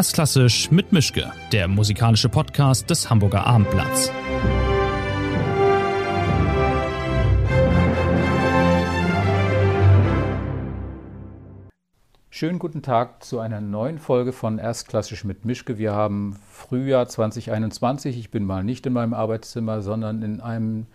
Erstklassisch mit Mischke, der musikalische Podcast des Hamburger Abendblatts. Schönen guten Tag zu einer neuen Folge von Erstklassisch mit Mischke. Wir haben Frühjahr 2021. Ich bin mal nicht in meinem Arbeitszimmer, sondern in einem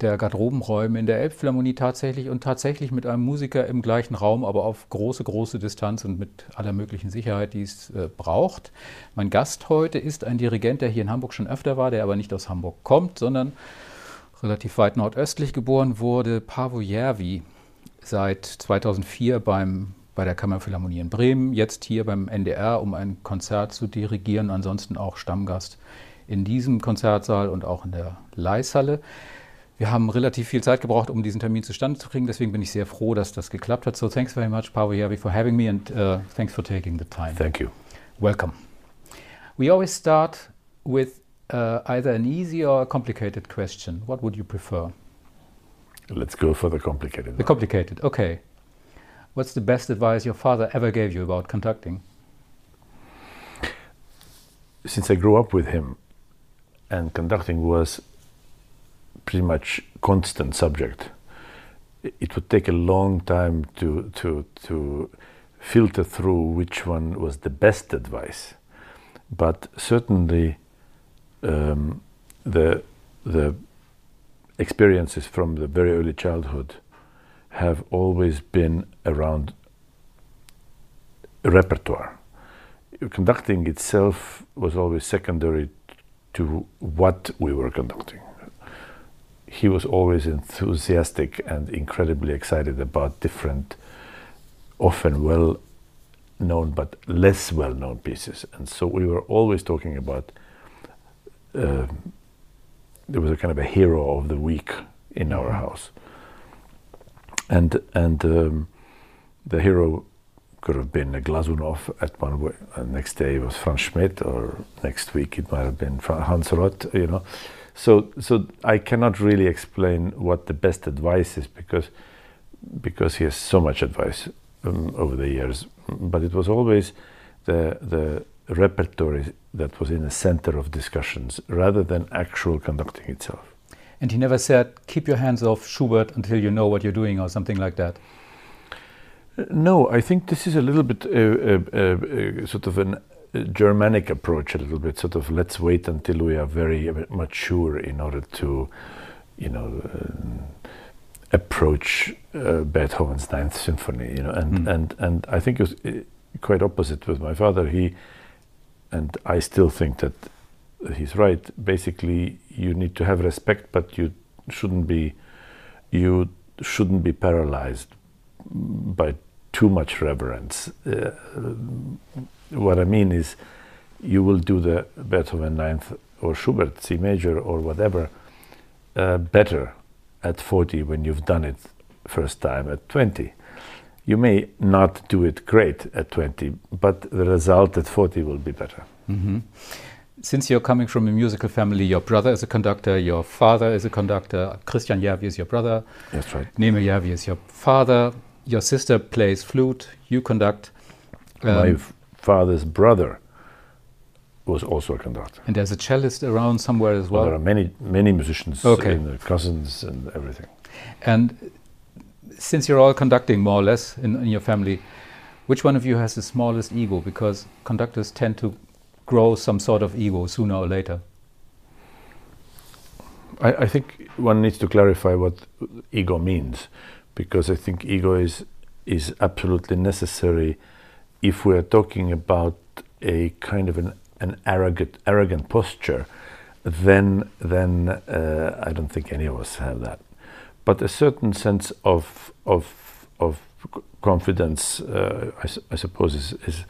der Garderobenräume in der Elbphilharmonie tatsächlich und tatsächlich mit einem Musiker im gleichen Raum, aber auf große, große Distanz und mit aller möglichen Sicherheit, die es äh, braucht. Mein Gast heute ist ein Dirigent, der hier in Hamburg schon öfter war, der aber nicht aus Hamburg kommt, sondern relativ weit nordöstlich geboren wurde, Pavo Järvi, seit 2004 beim, bei der Kammerphilharmonie in Bremen, jetzt hier beim NDR, um ein Konzert zu dirigieren, ansonsten auch Stammgast in diesem Konzertsaal und auch in der Leishalle. Wir haben relativ viel Zeit gebraucht, um diesen Termin zustande zu kriegen. Deswegen bin ich sehr froh, dass das geklappt hat. So thanks very much, Paavo for having me and uh, thanks for taking the time. Thank you. Welcome. We always start with uh, either an easy or a complicated question. What would you prefer? Let's go for the complicated. The complicated, okay. What's the best advice your father ever gave you about conducting? Since I grew up with him, and conducting was pretty much constant subject. It would take a long time to to to filter through which one was the best advice, but certainly um, the the experiences from the very early childhood have always been around repertoire. Conducting itself was always secondary to what we were conducting he was always enthusiastic and incredibly excited about different, often well known but less well known pieces. And so we were always talking about. Uh, there was a kind of a hero of the week in our mm-hmm. house, and and um, the hero could have been a Glazunov at one way. And next day it was Franz Schmidt, or next week it might have been Hans Rott. You know, so so I cannot really explain what the best advice is because because he has so much advice um, over the years. But it was always the the repertory that was in the center of discussions rather than actual conducting itself. And he never said, "Keep your hands off Schubert until you know what you're doing" or something like that. Uh, no, I think this is a little bit uh, uh, uh, sort of an Germanic approach a little bit, sort of let's wait until we are very mature in order to, you know, uh, approach uh, Beethoven's Ninth Symphony. You know, and mm. and and I think it was uh, quite opposite with my father. He, and I still think that he's right. Basically, you need to have respect, but you shouldn't be, you shouldn't be paralyzed by too much reverence. Uh, what I mean is, you will do the Beethoven Ninth or Schubert C major or whatever uh, better at 40 when you've done it first time at 20. You may not do it great at 20, but the result at 40 will be better. Mm-hmm. Since you're coming from a musical family, your brother is a conductor, your father is a conductor, Kristjan Järvi is your brother. That's right. Neeme Järvi is your father. Your sister plays flute, you conduct. Um, My father's brother was also a conductor. And there's a cellist around somewhere as well. well there are many many musicians, okay. and cousins and everything. And since you're all conducting more or less in, in, your family, which one of you has the smallest ego? Because conductors tend to grow some sort of ego sooner or later. I, I think one needs to clarify what ego means, because I think ego is is absolutely necessary if we're talking about a kind of an, an arrogant arrogant posture, then then uh, I don't think any of us have that. But a certain sense of of of confidence, uh, I, I, suppose, is is,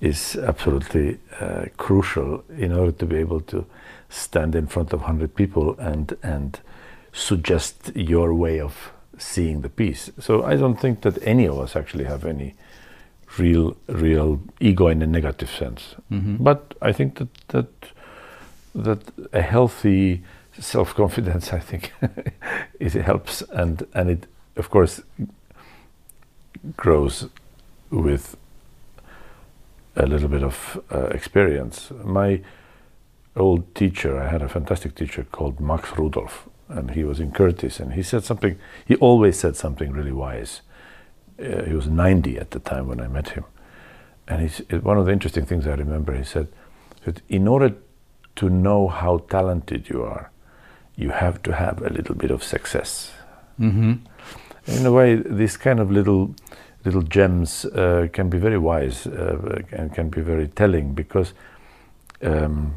is absolutely uh, crucial in order to be able to stand in front of hundred people and and suggest your way of seeing the piece. So I don't think that any of us actually have any real real ego in a negative sense. Mm-hmm. But I think that that that a healthy self confidence, I think, it helps, and and it of course grows with a little bit of uh, experience. My old teacher, I had a fantastic teacher called Max Rudolf, and he was in Curtis, and he said something, he always said something really wise. Uh, he was 90 at the time when I met him. And he's, one of the interesting things I remember, he said that in order to know how talented you are, you have to have a little bit of success. Mm-hmm. In a way, these kind of little little gems uh, can be very wise uh, and can be very telling because um,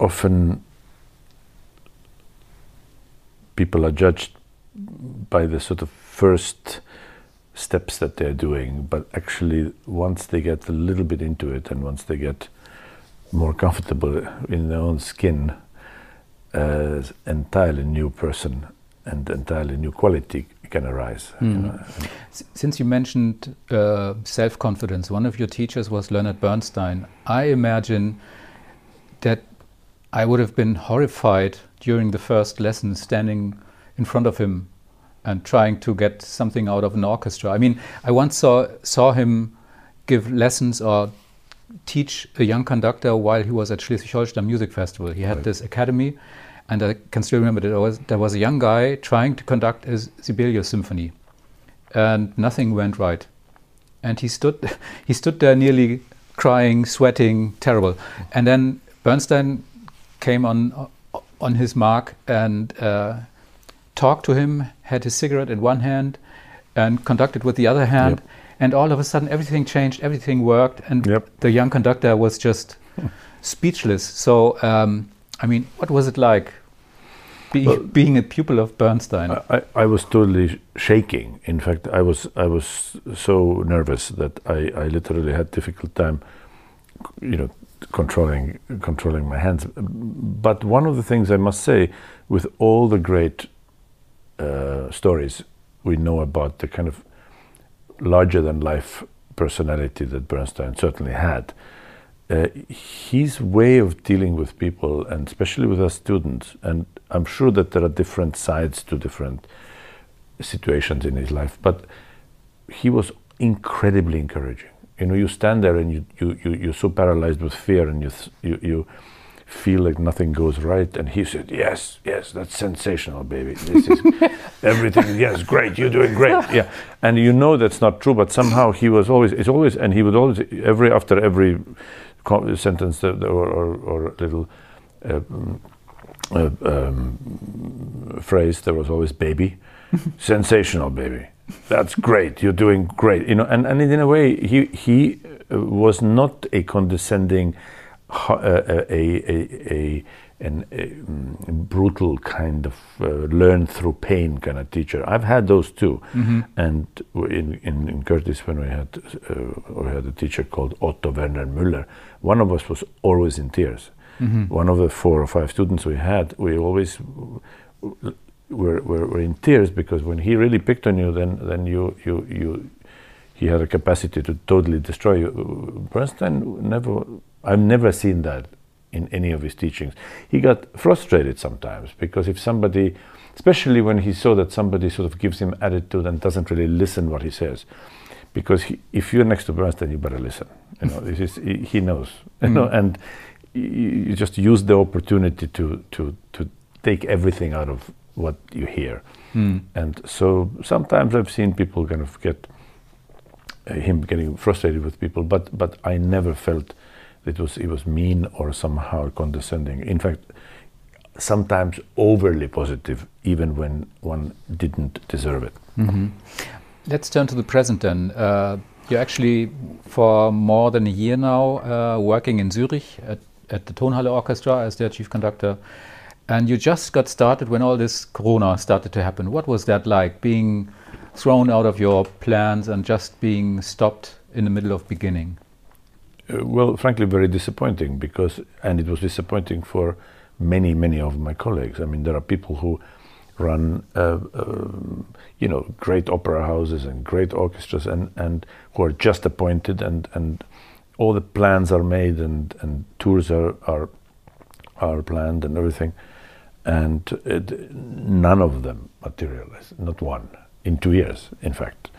often people are judged by the sort of first steps that they're doing, but actually, once they get a little bit into it and once they get more comfortable in their own skin, uh, entirely new person and entirely new quality can arise. Mm. You know. Since you mentioned uh, self confidence, one of your teachers was Leonard Bernstein. I imagine that I would have been horrified during the first lesson standing in front of him and trying to get something out of an orchestra. I mean, I once saw, saw him give lessons or teach a young conductor while he was at Schleswig-Holstein Music Festival. He had right. this academy, and I can still remember that there was, there was a young guy trying to conduct a Sibelius symphony, and nothing went right. And he stood, he stood there nearly crying, sweating, terrible. And then Bernstein came on on his mark and uh, talked to him, had his cigarette in one hand, and conducted with the other hand. Yep. And all of a sudden, everything changed, everything worked, and yep. the young conductor was just speechless. So, um, I mean, what was it like be, well, being a pupil of Bernstein? I, I, was totally shaking. In fact, I was I was so nervous that I, I literally had difficult time, you know, controlling controlling my hands. But one of the things I must say, with all the great uh, stories we know about the kind of larger than life personality that Bernstein certainly had, uh, his way of dealing with people, and especially with us students, and I'm sure that there are different sides to different situations in his life, but he was incredibly encouraging. You know you stand there and you, you, you you're so paralyzed with fear and you, you you feel like nothing goes right and he said yes yes that's sensational baby. This is everything. Yes great. You're doing great. Yeah. And you know that's not true but somehow he was always it's always and he would always every after every sentence or or, or little uh, uh, um, phrase there was always baby. Sensational baby. That's great. You're doing great. You know, and, and in a way, he he uh, was not a condescending, a, a, a, an, a mm, brutal kind of uh, learn through pain kind of teacher. I've had those too. Mm-hmm. And in, in, in, Curtis, when we had uh, we had a teacher called Otto Werner Müller, one of us was always in tears. Mm-hmm. One of the four or five students we had, we always were, were, were in tears because when he really picked on you, then then you you you he had a capacity to totally destroy you. Bernstein never, I've never seen that in any of his teachings. He got frustrated sometimes because if somebody, especially when he saw that somebody sort of gives him attitude and doesn't really listen what he says, because he, if you're next to Bernstein, you better listen. You know, this is he, he knows. You mm. know, and you, you just use the opportunity to to to take everything out of what you hear. Mm. And so sometimes I've seen people kind of get uh, him getting frustrated with people, but but I never felt it was it was mean or somehow condescending. In fact, sometimes overly positive, even when one didn't deserve it. Mm-hmm. Let's turn to the present then. Uh, you're actually for more than a year now uh, working in Zurich at, at the Tonhalle Orchestra as their chief conductor. And you just got started when all this corona started to happen. What was that like, being thrown out of your plans and just being stopped in the middle of beginning? Uh, well, frankly, very disappointing because, and it was disappointing for many, many of my colleagues. I mean, there are people who run, uh, uh, you know, great opera houses and great orchestras, and, and who are just appointed, and, and all the plans are made, and, and tours are, are are planned, and everything and it, none of them materialized, not one, in two years, in fact.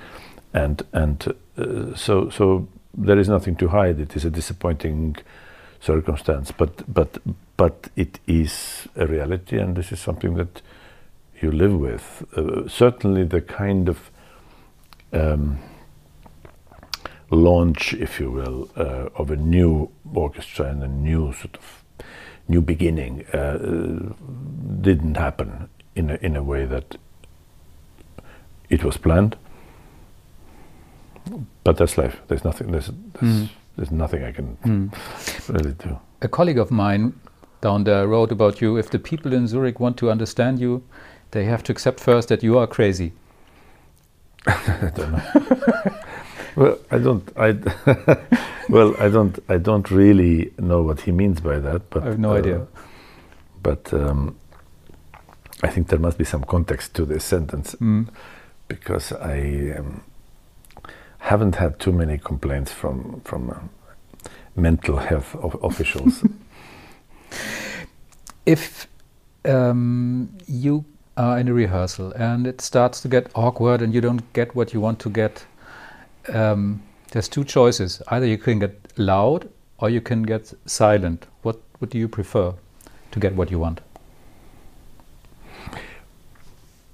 And and uh, so so there is nothing to hide. It is a disappointing circumstance, but but but it is a reality, and this is something that you live with. Uh, certainly, the kind of um, launch, if you will, uh, of a new orchestra and a new sort of new beginning uh, didn't happen in a, in a way that it was planned. But that's life. There's nothing. There's there's, mm. there's nothing I can mm. really do. A colleague of mine down there wrote about you. If the people in Zurich want to understand you, they have to accept first that you are crazy. I don't know. well, I don't. I well, I don't. I don't really know what he means by that. But I have no uh, idea. But um, I think there must be some context to this sentence mm. because I um, haven't had too many complaints from from uh, mental health officials. if um, you are in a rehearsal and it starts to get awkward and you don't get what you want to get, um, there's two choices. Either you can get loud or you can get silent. What, what do you prefer to get what you want?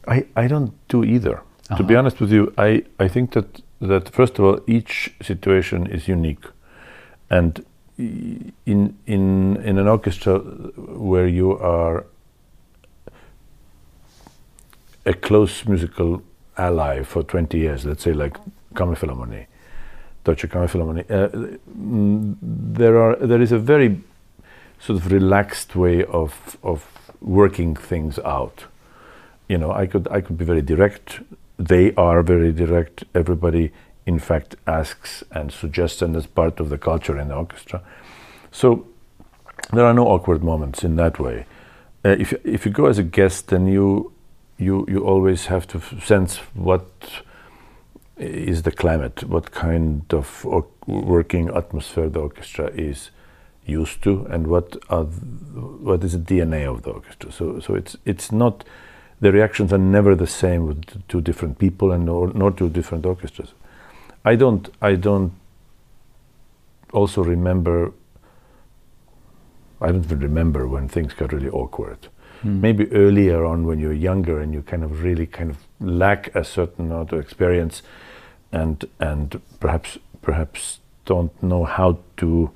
I, I don't do either. Uh-huh. To be uh-huh. honest with you, I, I think that, that first of all, each situation is unique. And in, in, in an orchestra where you are a close musical ally for 20 years, let's say like Kammerphilharmonie, Deutsche Kammerphilharmonie, uh, there, are, there is a very sort of relaxed way of, of working things out you know, I could I could be very direct. They are very direct. Everybody, in fact, asks and suggests, and as part of the culture in the orchestra. So there are no awkward moments in that way. Uh, if if you go as a guest, then you you you always have to sense what is the climate, what kind of working atmosphere the orchestra is used to, and what are what is the DNA of the orchestra. So so it's it's not the reactions are never the same with two different people and nor, nor two different orchestras. I don't. I don't. Also remember. I don't even remember when things got really awkward. Mm. Maybe earlier on, when you're younger and you kind of really kind of lack a certain amount of experience, and and perhaps perhaps don't know how to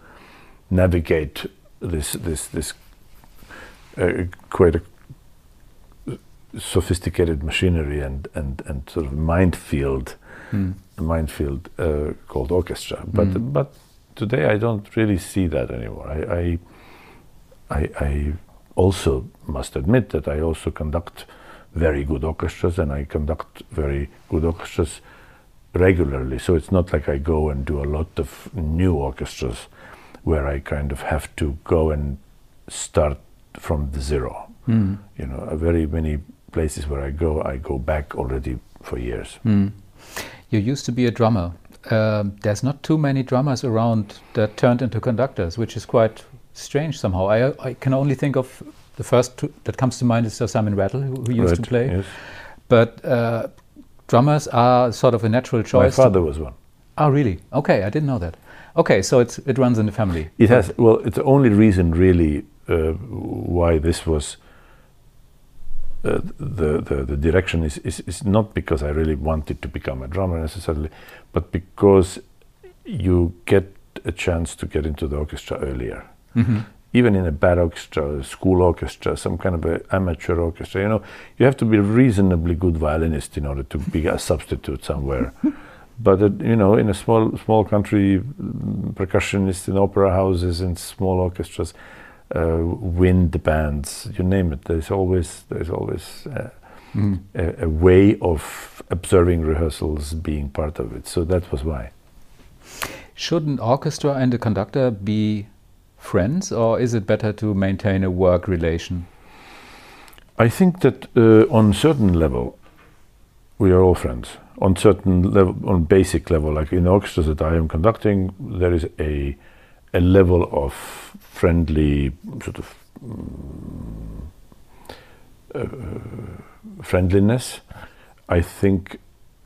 navigate this this this uh, quite a sophisticated machinery and, and, and sort of minefield, mm. minefield uh, called orchestra. But mm. but today I don't really see that anymore. I, I, I I also must admit that I also conduct very good orchestras and I conduct very good orchestras regularly. So it's not like I go and do a lot of new orchestras where I kind of have to go and start from the zero. Mm. You know, very many places where I go, I go back already for years. Mm. You used to be a drummer. Uh, there's not too many drummers around that turned into conductors, which is quite strange somehow. I, I can only think of the first two, that comes to mind is Sir Simon Rattle, who, who used right, to play. Yes. But uh, drummers are sort of a natural choice. My father was one. Oh, really? Okay, I didn't know that. Okay, so it's, it runs in the family. It has. Well, it's the only reason really uh, why this was uh, the, the, the direction is, is, is not because I really wanted to become a drummer necessarily, but because you get a chance to get into the orchestra earlier. Mm-hmm. Even in a bad orchestra, a school orchestra, some kind of an amateur orchestra, you know, you have to be a reasonably good violinist in order to be a substitute somewhere. but uh, you know, in a small small country, mm, percussionists in opera houses and small orchestras, uh, wind bands, you name it. There's always there's always uh, mm. a, a, way of observing rehearsals being part of it. So that was why. Should an orchestra and a conductor be friends, or is it better to maintain a work relation? I think that uh, on certain level, we are all friends. On certain level, on basic level, like in orchestras that I am conducting, there is a a level of friendly sort of um, uh, friendliness. I think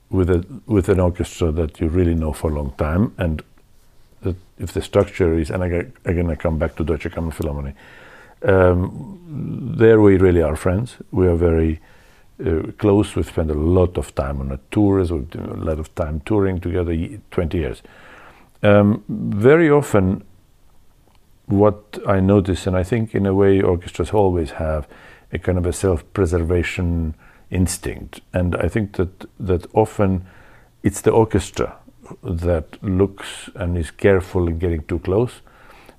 with a with an orchestra that you really know for a long time, and if the structure is, and again, I come back to Deutsche Kammerphilharmonie, um, there we really are friends. We are very uh, close. We spend a lot of time on a. We do a lot of time touring together. 20 years. Um, very often, what I notice, and I think in a way orchestras always have a kind of a self-preservation instinct, and I think that that often it's the orchestra that looks and is careful in getting too close,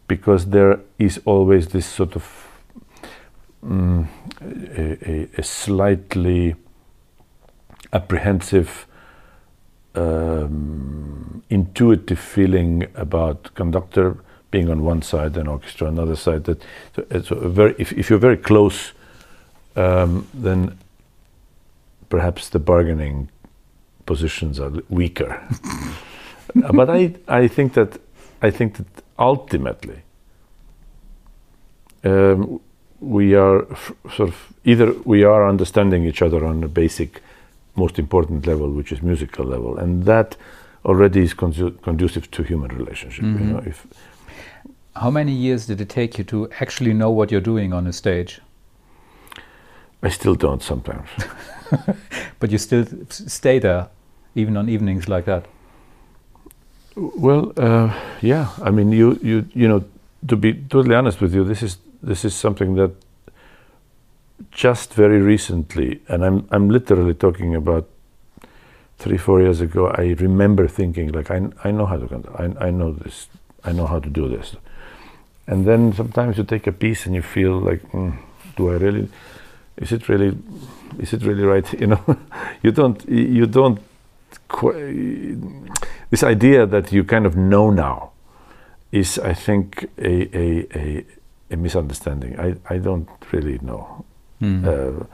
because there is always this sort of a, a, a, slightly apprehensive, um, intuitive feeling about conductor being on one side and orchestra on another side. That so, so very, if, if, you're very close, um, then perhaps the bargaining positions are weaker. but I, I think that I think that ultimately um, we are sort of either we are understanding each other on a basic, most important level, which is musical level, and that already is conducive to human relationship. Mm -hmm. you mm-hmm. know, if how many years did it take you to actually know what you're doing on a stage? I still don't sometimes. but you still stay there, even on evenings like that. Well, uh, yeah. I mean, you, you, you know, to be totally honest with you, this is this is something that just very recently, and I'm I'm literally talking about three four years ago. I remember thinking like I I know how to I I know this I know how to do this, and then sometimes you take a piece and you feel like, mm, do I really? Is it really? Is it really right? You know, you don't. You don't. this idea that you kind of know now is, I think, a a, a, a misunderstanding. I I don't really know. Mm. Uh,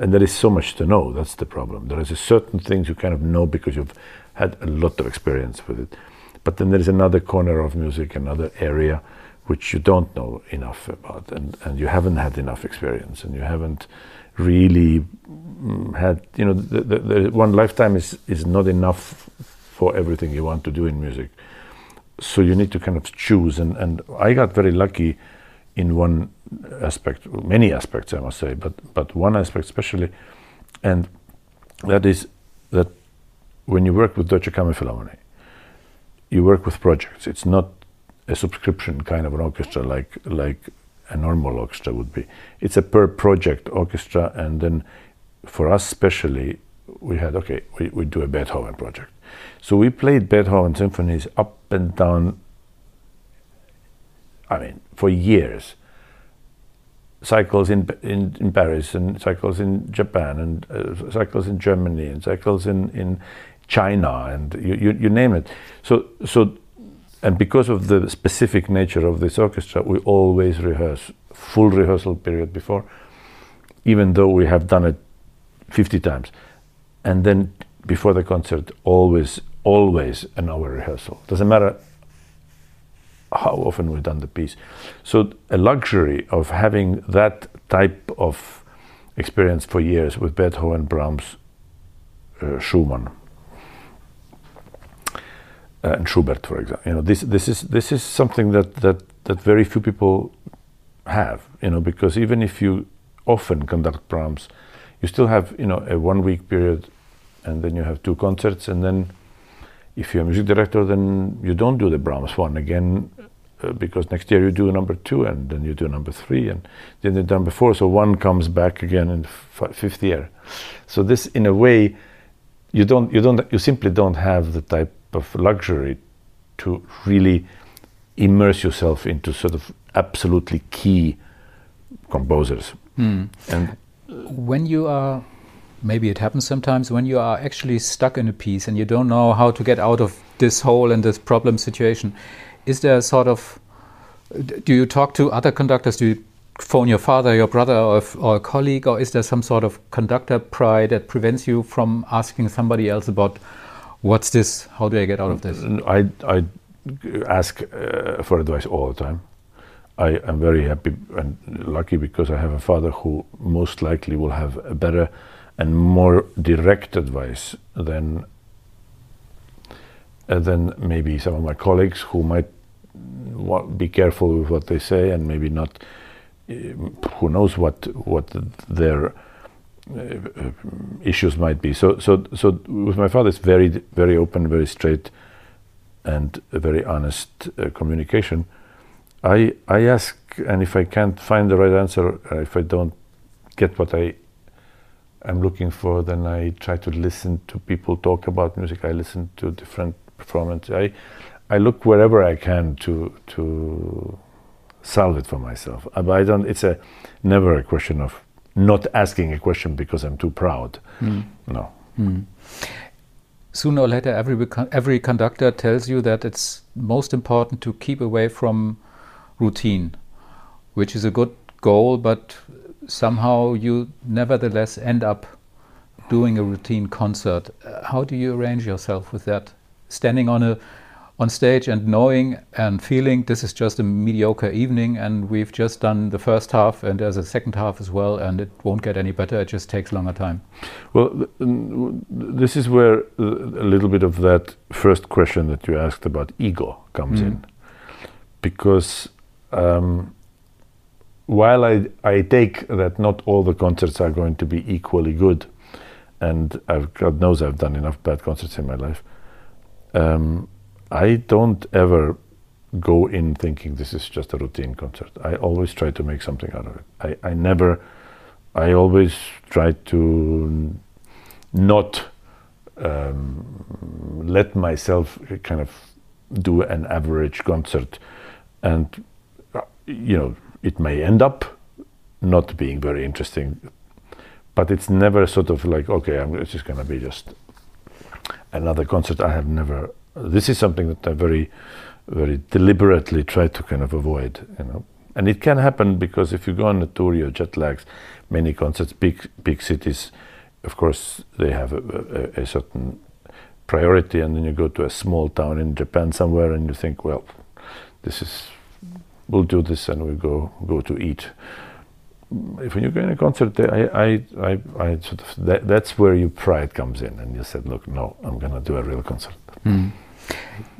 and there is so much to know. That's the problem. There is a certain things you kind of know because you've had a lot of experience with it. But then there is another corner of music, another area which you don't know enough about, and, and you haven't had enough experience, and you haven't really mm, had, you know, the, the, the one lifetime is, is not enough for everything you want to do in music. So you need to kind of choose, and, and I got very lucky in one aspect, many aspects, I must say, but, but one aspect especially, and that is that when you work with Deutsche Kammerphilharmonie, you work with projects. It's not a subscription kind of an orchestra like like a normal orchestra would be. It's a per project orchestra, and then for us especially, we had okay, we, we do a Beethoven project. So we played Beethoven symphonies up and down. I mean, for years. Cycles in in, in Paris and cycles in Japan and uh, cycles in Germany and cycles in in China and you, you, you name it. So, so, and because of the specific nature of this orchestra, we always rehearse full rehearsal period before, even though we have done it 50 times. And then before the concert, always, always an hour rehearsal. Doesn't matter how often we've done the piece. So a luxury of having that type of experience for years with Beethoven, Brahms, uh, Schumann, uh, and Schubert, for example. You know, this this is this is something that that that very few people have. You know, because even if you often conduct Brahms, you still have you know a one week period, and then you have two concerts, and then if you're a music director, then you don't do the Brahms one again. Uh, because next year you do number two, and then you do number three, and then you do number four. So one comes back again in fifth year. So this, in a way, you don't, you don't, you simply don't have the type of luxury to really immerse yourself into sort of absolutely key composers. Mm. And when you are, maybe it happens sometimes, when you are actually stuck in a piece and you don't know how to get out of this hole and this problem situation, is there a sort of, do you talk to other conductors? Do you phone your father, your brother, or, or, a colleague, or is there some sort of conductor pride that prevents you from asking somebody else about what's this? How do I get out of this? I, I ask uh, for advice all the time. I am very happy and lucky because I have a father who most likely will have a better and more direct advice than uh, than maybe some of my colleagues who might be careful with what they say and maybe not. Uh, who knows what what their issues might be. So so so with my father, it's very very open, very straight, and very honest uh, communication. I I ask, and if I can't find the right answer, uh, if I don't get what I am looking for, then I try to listen to people talk about music. I listen to different performances. I I look wherever I can to to solve it for myself. Uh, But I don't. It's a never a question of not asking a question because I'm too proud. No. Sooner or later, every every conductor tells you that it's most important to keep away from routine, which is a good goal, but somehow you nevertheless end up doing a routine concert. Uh, How do you arrange yourself with that? Standing on a on stage and knowing and feeling this is just a mediocre evening and we've just done the first half and there's a second half as well and it won't get any better. It just takes longer time. Well, this is where a little bit of that first question that you asked about ego comes in, because um, while I I take that not all the concerts are going to be equally good, and I've, God knows I've done enough bad concerts in my life. Um, I don't ever go in thinking this is just a routine concert. I always try to make something out of it. I, I never, I always try to not um, let myself kind of do an average concert. And, uh, you know, it may end up not being very interesting, but it's never sort of like, okay, I'm, it's just going to be just another concert. I have never. This is something that I very, very deliberately try to kind of avoid. You know, and it can happen because if you go on a tour, you're jet lags. Many concerts, big big cities, of course, they have a, a, a certain priority, and then you go to a small town in Japan somewhere, and you think, well, this is, we'll do this, and we go go to eat if when you go in a concert, I, I, I, I sort of that, that's where your pride comes in, and you said, "Look, no, I'm going to do a real concert." Hmm.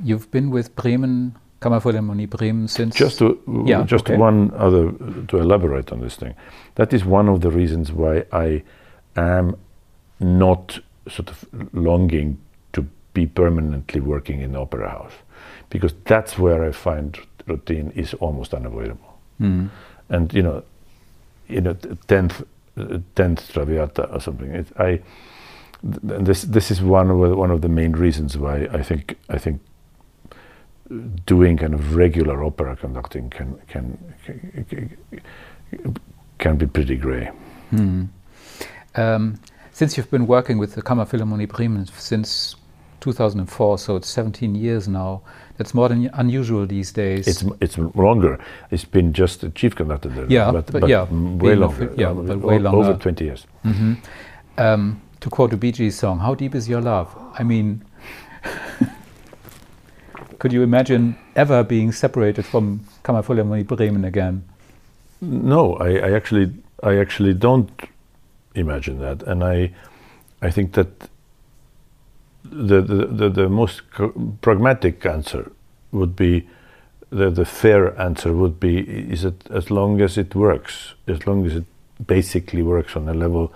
You've been with Bremen, Kammerphilharmonie Bremen since. Just to Yeah, just okay. one other to elaborate on this thing. That is one of the reasons why I am not sort of longing to be permanently working in the opera house, because that's where I find routine is almost unavoidable. Mm. and you know, you know, tenth, tenth Traviata or something. It, I, this this is one of the, one of the main reasons why I think I think doing kind of regular opera conducting can can can, can be pretty grey. Hmm. Um, since you've been working with the Kammerphilharmonie Bremen since 2004, so it's 17 years now. That's more than unusual these days. It's it's longer. It's been just a chief conductor there, Yeah, but, but but yeah, way longer. yeah, uh, but way longer. over twenty years. Mhm. Um, to quote a Bee Gees song, "How deep is your love?" I mean, could you imagine ever being separated from Kammerphilharmonie Bremen again? No, I, I actually I actually don't imagine that, and I I think that the the, the, the most pragmatic answer would be the the fair answer would be is it as long as it works, as long as it basically works on a level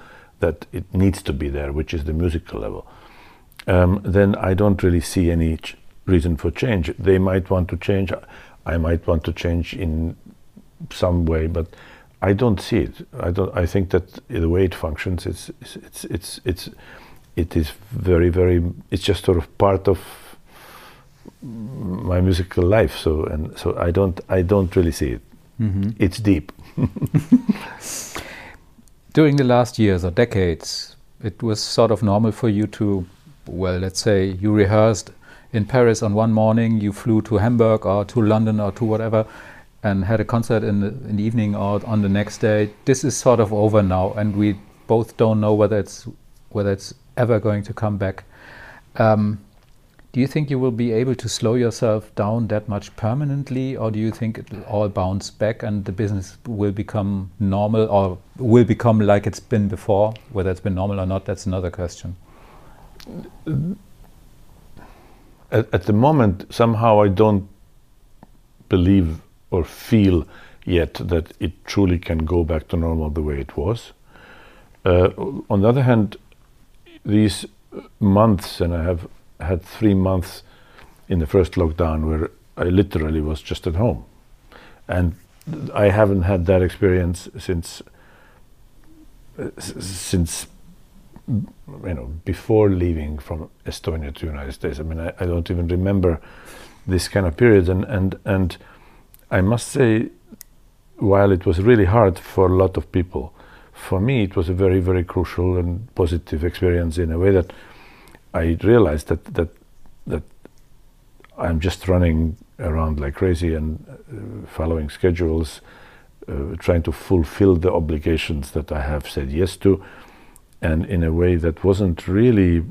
that it needs to be there, which is the musical level, um, then I don't really see any ch- reason for change. They might want to change. I might want to change in some way, but I don't see it. I don't. I think that the way it functions, it's it's it's it's, it's very very. It's just sort of part of my musical life. So and so I don't I don't really see it. Mhm. It's deep. During the last years or decades, it was sort of normal for you to, well, let's say you rehearsed in Paris on one morning, you flew to Hamburg or to London or to whatever, and had a concert in the, in the evening or on the next day. This is sort of over now, and we both don't know whether it's whether it's ever going to come back. Um, Do you think you will be able to slow yourself down that much permanently, or do you think it will all bounce back and the business will become normal or will become like it's been before? Whether it's been normal or not, that's another question. At, at the moment, somehow I don't believe or feel yet that it truly can go back to normal the way it was. Uh, on the other hand, these months, and I have had three months in the first lockdown where I literally was just at home. And I haven't had that experience since since you know before leaving from Estonia to the United States. I mean, I, I don't even remember this kind of period. And and and I must say, while it was really hard for a lot of people, for me it was a very very crucial and positive experience in a way that I realized that that that I'm just running around like crazy and uh, following schedules, uh, trying to fulfill the obligations that I have said yes to, and in a way that wasn't really.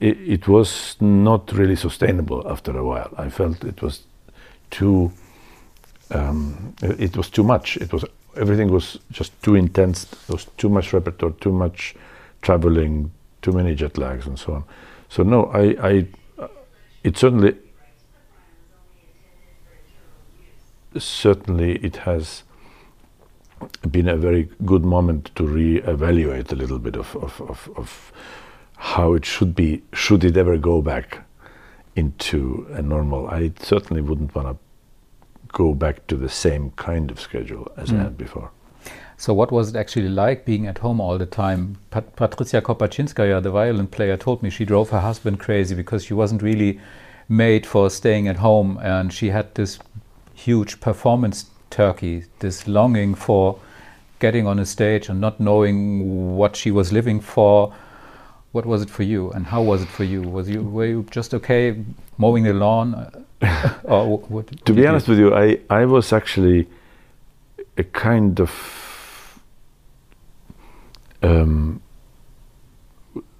It, it was not really sustainable after a while. I felt it was too. Um, it was too much. It was everything was just too intense. There was too much repertoire, too much traveling, too many jet lags, and so on. So no, I, I it certainly, certainly it has been a very good moment to re-evaluate a little bit of, of, of, of how it should be, should it ever go back into a normal. I certainly wouldn't want to go back to the same kind of schedule as mm. I had before. So, what was it actually like being at home all the time? Pat Patricia Kopatchinskaja, the violin player, told me she drove her husband crazy because she wasn't really made for staying at home, and she had this huge performance turkey, this longing for getting on a stage and not knowing what she was living for. What was it for you, and how was it for you? Was you were you just okay mowing the lawn? or what, to be honest do? with you, I I was actually a kind of um,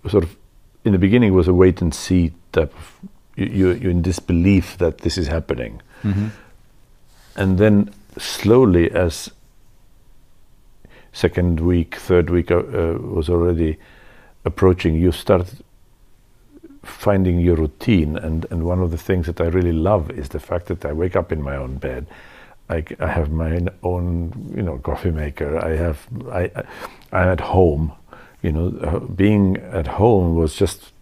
sort of in the beginning was a wait and see type of you, you're in disbelief that this is happening mm-hmm. and then slowly as second week third week uh, uh, was already approaching you start finding your routine and and one of the things that I really love is the fact that I wake up in my own bed I, I have my own you know coffee maker I have I, I I'm at home. You know, uh, being at home was just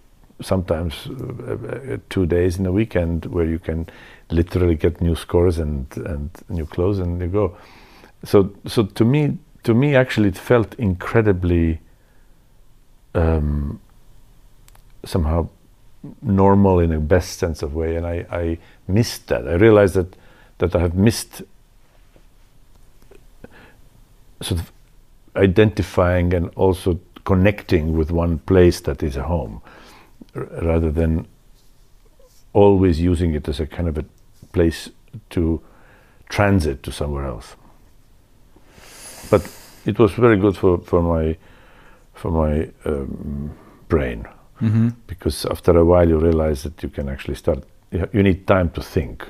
sometimes uh, uh, two days in a weekend where you can literally get new scores and and new clothes and you go. So so to me to me actually it felt incredibly um, somehow normal in the best sense of way and I, I missed that. I realized that that I have missed sort of identifying and also connecting with one place that is a home rather than always using it as a kind of a place to transit to somewhere else. But it was very good for, for my for my um, brain mm-hmm. because after a while you realize that you can actually start. You need time to think,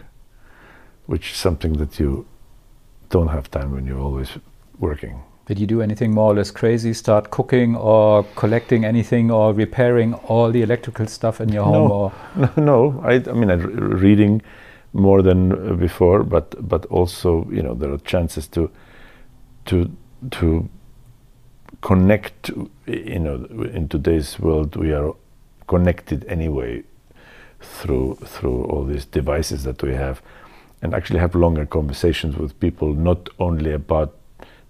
which is something that you don't have time when you're always working. Did you do anything more or less crazy? Start cooking or collecting anything or repairing all the electrical stuff in your home? No, or? no, no. I, I mean, I, reading more than uh, before, but but also you know there are chances to to to connect. You know, in today's world, we are connected anyway through through all these devices that we have, and actually have longer conversations with people, not only about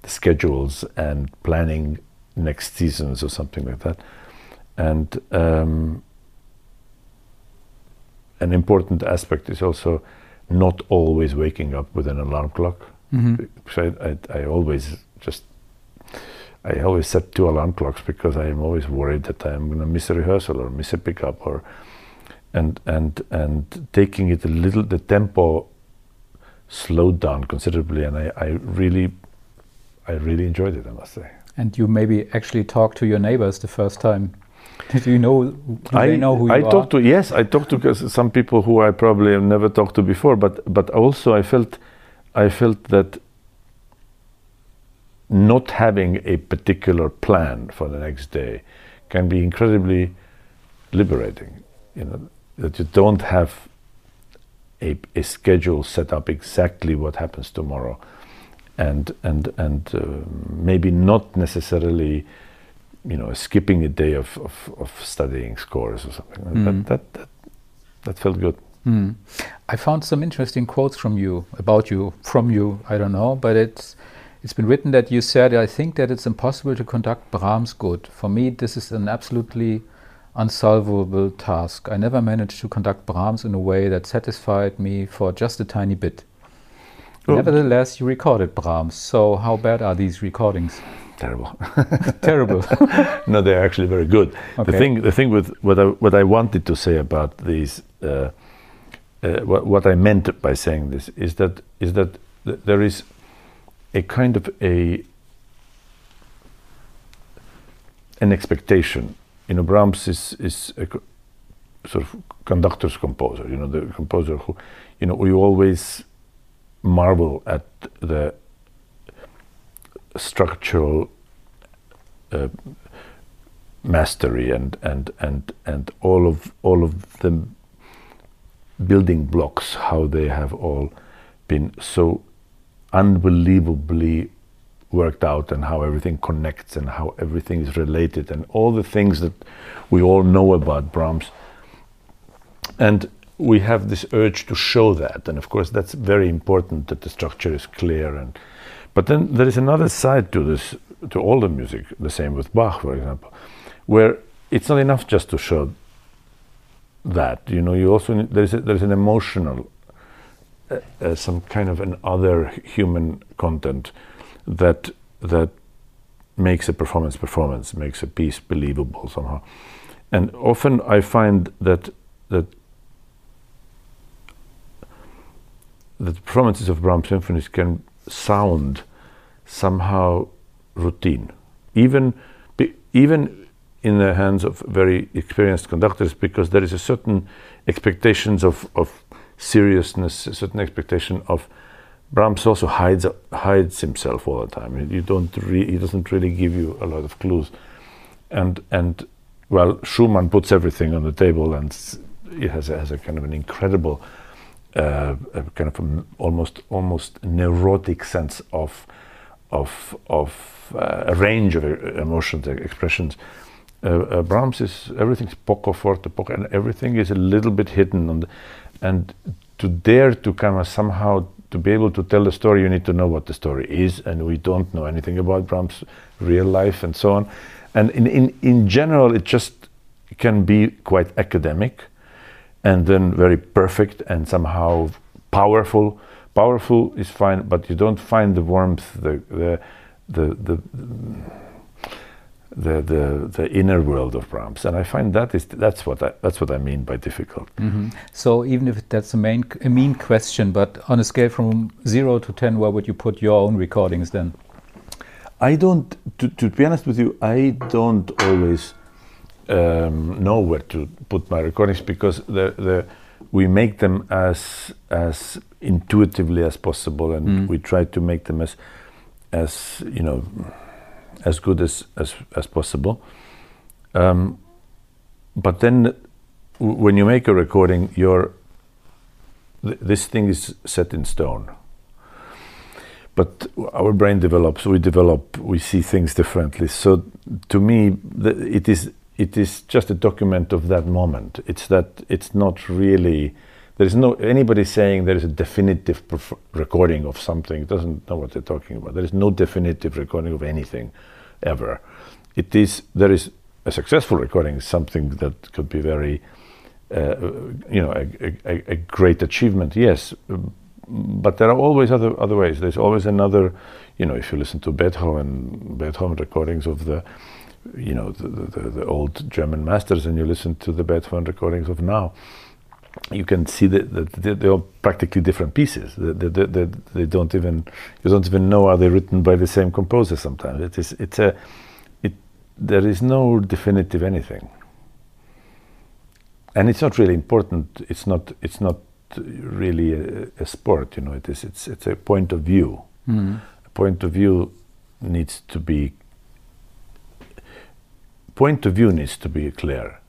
the schedules and planning next seasons or something like that. And um, an important aspect is also not always waking up with an alarm clock. Mm-hmm. I, I, I, always just I always set two alarm clocks because I am always worried that I am going to miss a rehearsal or miss a pickup or and and and taking it a little the tempo slowed down considerably and I, I really I really enjoyed it, I must say. And you maybe actually talked to your neighbors the first time. Do you know? Do I they know who I you are? talked to yes, I talked to some people who I probably have never talked to before, but but also I felt I felt that not having a particular plan for the next day can be incredibly liberating. You know that you don't have a, a schedule set up exactly what happens tomorrow, and and and uh, maybe not necessarily you know, skipping a day of, of, of studying scores or something. Mm. That, that, that, that felt good. Hmm. I found some interesting quotes from you about you from you. I don't know, but it's it's been written that you said, "I think that it's impossible to conduct Brahms good. For me, this is an absolutely unsolvable task. I never managed to conduct Brahms in a way that satisfied me for just a tiny bit." Oh. Nevertheless, you recorded Brahms. So, how bad are these recordings? Terrible. Terrible. no, they're actually very good. Okay. The thing, the thing with what I, what I wanted to say about these, uh, uh, what, what I meant by saying this is that is that th- there is a kind of a an expectation. You know, Brahms is is a sort of conductor's composer. You know, the composer who, you know, we always marvel at the structural uh, mastery and and and and all of all of the building blocks how they have all been so unbelievably worked out and how everything connects and how everything is related and all the things that we all know about Brahms. And we have this urge to show that and of course that's very important that the structure is clear and but then there is another side to this to all the music the same with bach for example where it's not enough just to show that you know you also need, there's a, there's an emotional uh, uh, some kind of an other human content that that makes a performance performance makes a piece believable somehow. And often i find that that the performances of Brahms symphonies can sound somehow routine, even even in the hands of very experienced conductors, because there is a certain expectations of, of seriousness, a certain expectation of Brahms also hides hides himself all the time. You don't re, he doesn't really give you a lot of clues, and and well Schumann puts everything on the table and it has a, has a kind of an incredible uh, a kind of almost almost neurotic sense of of of uh, a range of uh, emotions uh, expressions. Uh, Brahms is everything's poco forte, poco, and everything is a little bit hidden. The, and to dare to kind of somehow to be able to tell the story, you need to know what the story is, and we don't know anything about Brahms' real life and so on. And in in in general, it just can be quite academic and then very perfect and somehow powerful. Powerful is fine, but you don't find the warmth, the the the the the, the, the inner world of Brahms, and I find that is that's what I that's what I mean by difficult. Mhm. So even if that's a main a mean question, but on a scale from zero to ten, where would you put your own recordings then? I don't, to, to be honest with you, I don't always um, know where to put my recordings because the, the, we make them as as intuitively as possible, and Mm. we try to make them as as you know as good as as, as possible. Um, but then, w- when you make a recording, you're th- this thing is set in stone but our brain develops we develop we see things differently so to me the, it is it is just a document of that moment. It's that it's not really there is no anybody saying there is a definitive recording of something it doesn't know what they're talking about. There is no definitive recording of anything ever. It is there is a successful recording is something that could be very uh, you know a, a, a great achievement yes. But there are always other other ways. There's always another, you know, if you listen to Beethoven, Beethoven recordings of the, you know, the, the, the old German masters, and you listen to the Beethoven recordings of now, you can see that, that they- they're all practically different pieces. They- they don't even you don't even know are they written by the same composer. Sometimes it is it's a it there is no definitive anything. and it's not really important. It's not. It's not really a, a sport. You know, it is. It's. It's a point of view. Mm. A point of view needs to be. Point of view needs to be clear.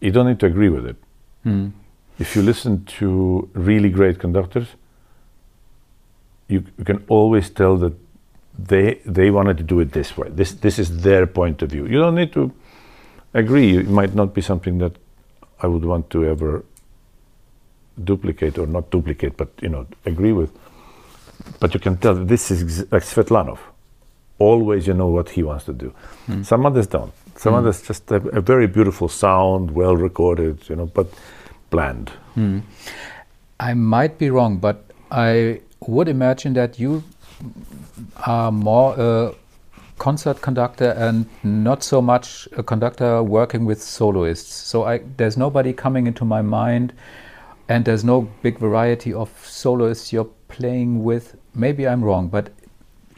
You don't need to agree with it. Mm. If you listen to really great conductors, you, you can always tell that they they wanted to do it this way. This this is their point of view. You don't need to agree. It might not be something that I would want to ever duplicate or not duplicate, but you know, agree with. But you can tell this is like Svetlanov. Always, you know what he wants to do. Mm. Some others don't. Some Mm. others just have a very beautiful sound, well recorded, you know, but bland. Hmm. I might be wrong, but I would imagine that you are more a concert conductor and not so much a conductor working with soloists. So I, there's nobody coming into my mind, and there's no big variety of soloists you're playing with. Maybe I'm wrong, but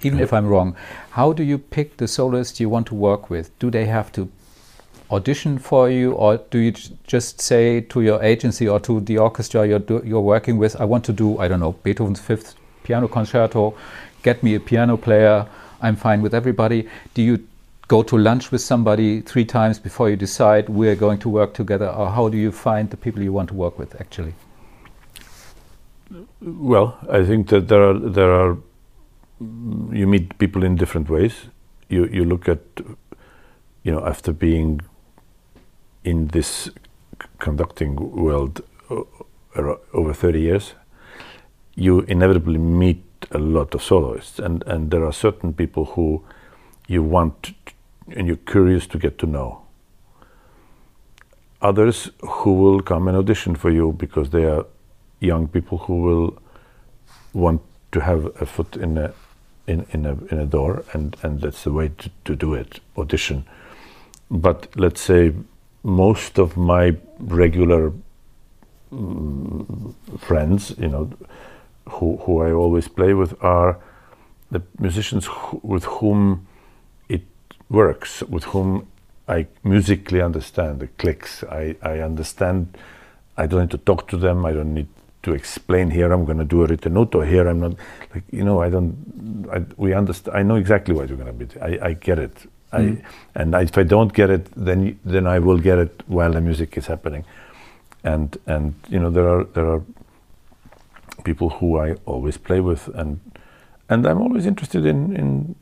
even if I'm wrong, how do you pick the soloists you want to work with? Do they have to audition for you, or do you just say to your agency or to the orchestra you're, do, you're working with, I want to do, I don't know, Beethoven's fifth piano concerto, get me a piano player, I'm fine with everybody? Do you go to lunch with somebody three times before you decide we're going to work together, or how do you find the people you want to work with actually? Well, I think that there are there are you meet people in different ways. You you look at you know after being in this conducting world uh, over 30 years, you inevitably meet a lot of soloists, and and there are certain people who you want and you're curious to get to know. Others who will come and audition for you because they are young people who will want to have a foot in a in, in a in a door and and that's the way to, to do it audition but let's say most of my regular mm, friends you know who who I always play with are the musicians who, with whom it works with whom I musically understand the clicks I I understand I don't need to talk to them. I don't need to explain here. I'm going to do a ritenuto here. I'm not like you know. I don't. I, we understand. I know exactly what you're going to be. I, I get it. Mm. I and I, if I don't get it, then then I will get it while the music is happening. And and you know there are there are people who I always play with, and and I'm always interested in in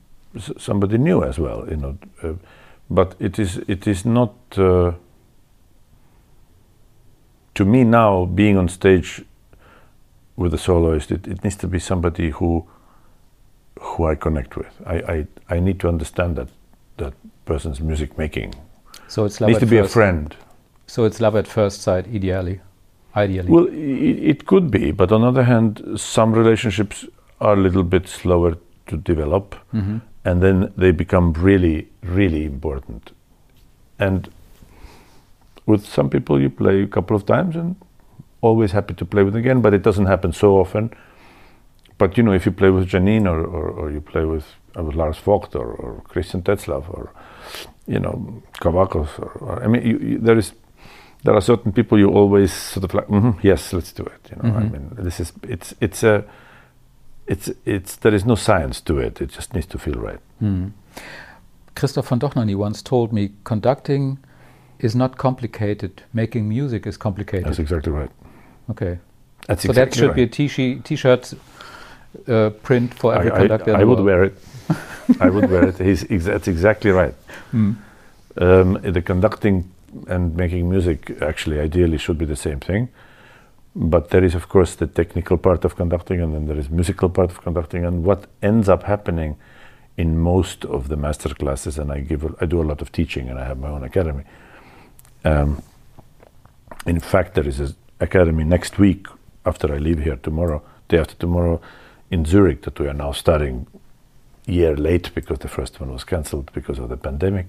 somebody new as well. You know, uh, but it is it is not. Uh, to me now, being on stage with a soloist, it, it needs to be somebody who who I connect with. I, I, I need to understand that that person's music making. So it's love needs to be a friend. So it's love at first sight, ideally, ideally. Well, it, it could be, but on the other hand, some relationships are a little bit slower to develop, Mhm. and then they become really, really important. And with some people, you play a couple of times and always happy to play with again, but it doesn't happen so often. But you know, if you play with Janine or, or, or you play with, uh, with Lars Vogt or, or Christian Tetzlaff or you know Kavakos, or, or I mean, you, you, there is there are certain people you always sort of like, "Mhm, yes, let's do it. You know, I Mhm. mean, this is it's it's a it's it's there is no science to it. It just needs to feel right. Hmm. Christoph von Dohnányi once told me conducting is not complicated, making music is complicated. That's exactly right. Okay. That's so that exactly should be a right. t-shirt, t-shirt uh, print for every I, I, conductor. I the would wear it. I would wear it. He's ex- that's exactly right. Hmm. Um, the conducting and making music actually ideally should be the same thing. But there is, of course, the technical part of conducting, and then there is musical part of conducting. And what ends up happening in most of the master classes, and I give, a- I do a lot of teaching, and I have my own academy. Um, in fact, there is an academy next week after I leave here tomorrow, day after tomorrow, in Zurich that we are now starting year late because the first one was cancelled because of the pandemic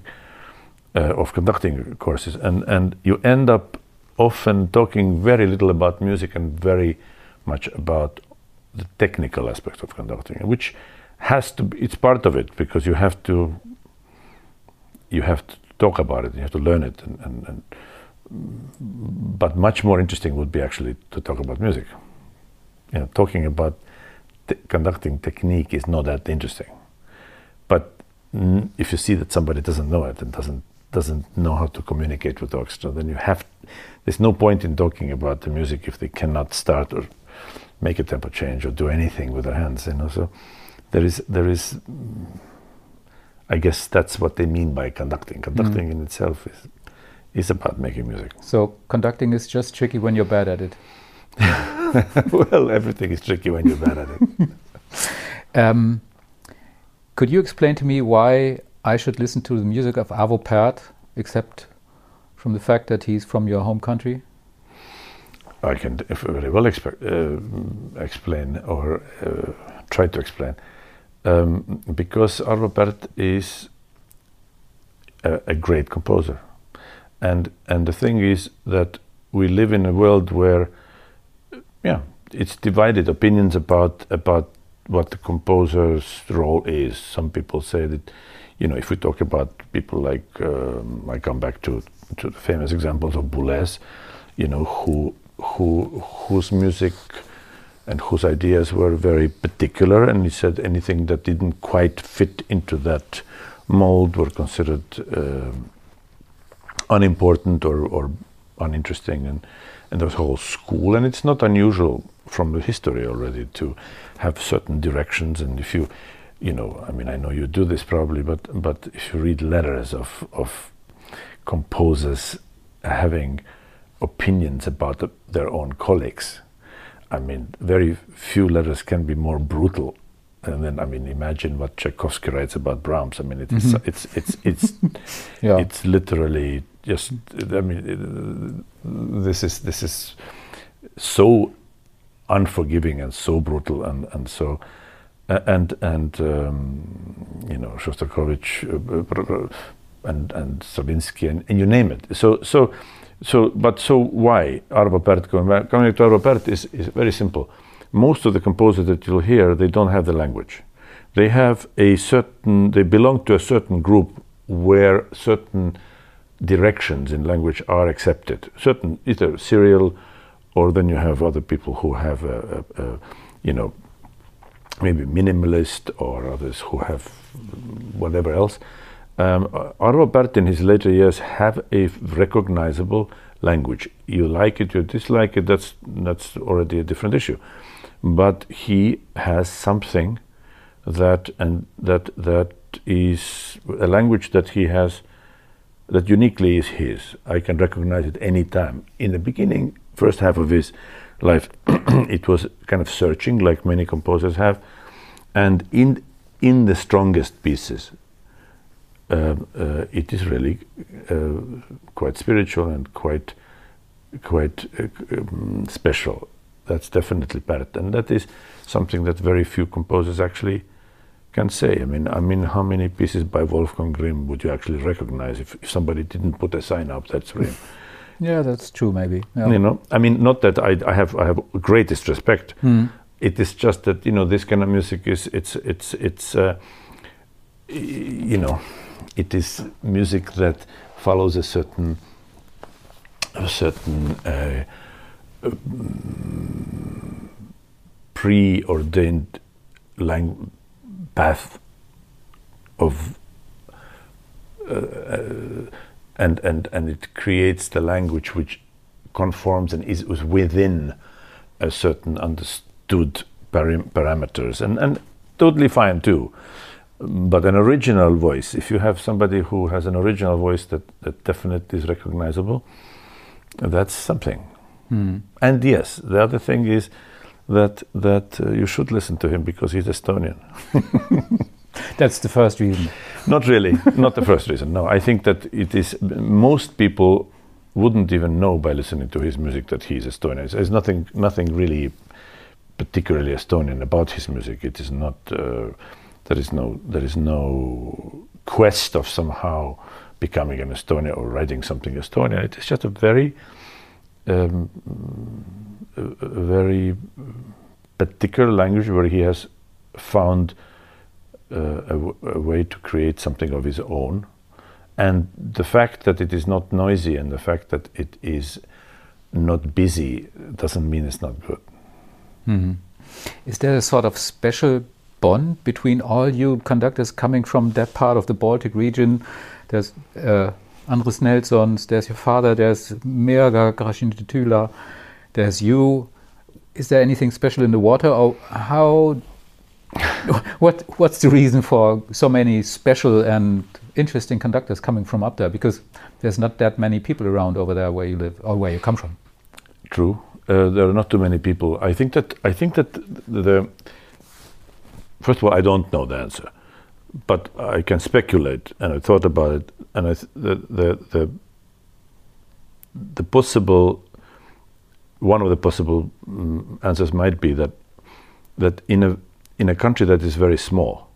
uh, of conducting courses. And and you end up often talking very little about music and very much about the technical aspect of conducting which has to be it's part of it because you have to you have to talk about it you have to learn it and, and, and but much more interesting would be actually to talk about music. You know, talking about t- conducting technique is not that interesting. But mm, if you see that somebody doesn't know it and doesn't doesn't know how to communicate with the orchestra, then you have. There's no point in talking about the music if they cannot start or make a tempo change or do anything with their hands. You know, so there is there is. mm, I guess that's what they mean by conducting. Conducting in itself is is about making music. So conducting is just tricky when you're bad at it. well, everything is tricky when you're bad at it. Um, could you explain to me why I should listen to the music of Arvo Pärt, except from the fact that he's from your home country? I can if very well expe- uh, explain or uh, try to explain. Um, because Arvo Pärt is a, a great composer. And, and the thing is that we live in a world where, yeah, it's divided opinions about, about what the composer's role is. Some people say that, you know, if we talk about people like, um, I come back to, to the famous examples of Boulez, you know, who, who, whose music and whose ideas were very particular, and he said anything that didn't quite fit into that mold were considered um unimportant or, or uninteresting, and, and there was a whole school, and it's not unusual from the history already to have certain directions, and if you, you know, I mean, I know you do this probably, but but if you read letters of of composers having opinions about the, their own colleagues, I mean, very few letters can be more brutal. And then, I mean, imagine what Tchaikovsky writes about Brahms. I mean, it is, mm-hmm. it's, it's, it's, Yeah. it's literally just. I mean, uh, this is this is so unforgiving and so brutal and and so and and um, you know Shostakovich uh, and and Stravinsky and, and you name it. So so so but so why Arvo Pärt coming to Arvo Pärt is is very simple. Most of the composers that you'll hear they don't have the language. They have a certain they belong to a certain group where certain directions in language are accepted. Certain either serial or then you have other people who have a, a, a you know maybe minimalist or others who have whatever else. Um, Arvo in his later years have a recognizable language. You like it, you dislike it. That's that's already a different issue. But he has something that and that that is a language that he has that uniquely is his. I can recognize it any time. In the beginning, first half of his life, it was kind of searching, like many composers have, and in in the strongest pieces, um, uh, it is really uh, quite spiritual and quite quite uh, um, special. That's definitely Pärt, and that is something that very few composers actually can say. I mean, I mean, how many pieces by Wolfgang Rihm would you actually recognize if, if somebody didn't put a sign up that's Rihm? Yeah, that's true. Maybe. Yeah. You know, I mean, not that I, I have I have greatest respect. Hmm. It is just that you know this kind of music is it's it's it's uh, you know, it is music that follows a certain a certain uh, um, preordained lang- path of uh, uh, and and and it creates the language which conforms and is, is within a certain understood param- parameters. And and totally fine too. But an original voice if you have somebody who has an original voice that that definitely is recognizable that's something. Hmm. and yes the other thing is that that uh, you should listen to him because he's Estonian That's the first reason. Not really, not the first reason. No, I think that it is. Most people wouldn't even know by listening to his music that he's Estonian. There's nothing, nothing really particularly Estonian about his music. It is not. Uh, there is no. There is no quest of somehow becoming an Estonian or writing something Estonian. It is just a very, um, a, very particular language where he has found uh, a way to create something of his own. And the fact that it is not noisy and the fact that it is not busy doesn't mean it's not good. Mm-hmm. Is there a sort of special bond between all you conductors coming from that part of the Baltic region? There's uh, Andris Nelsons, there's your father, there's Mirga Gražinytė-Tyla, there's you. Is there anything special in the water, or how? what What's the reason for so many special and interesting conductors coming from up there? Because there's not that many people around over there where you live or where you come from. True, uh, there are not too many people. I think that I think that the, the first of all, I don't know the answer, but I can speculate, and I thought about it, and I th- the, the the the possible one of the possible um, answers might be that that in a in a country that is very small,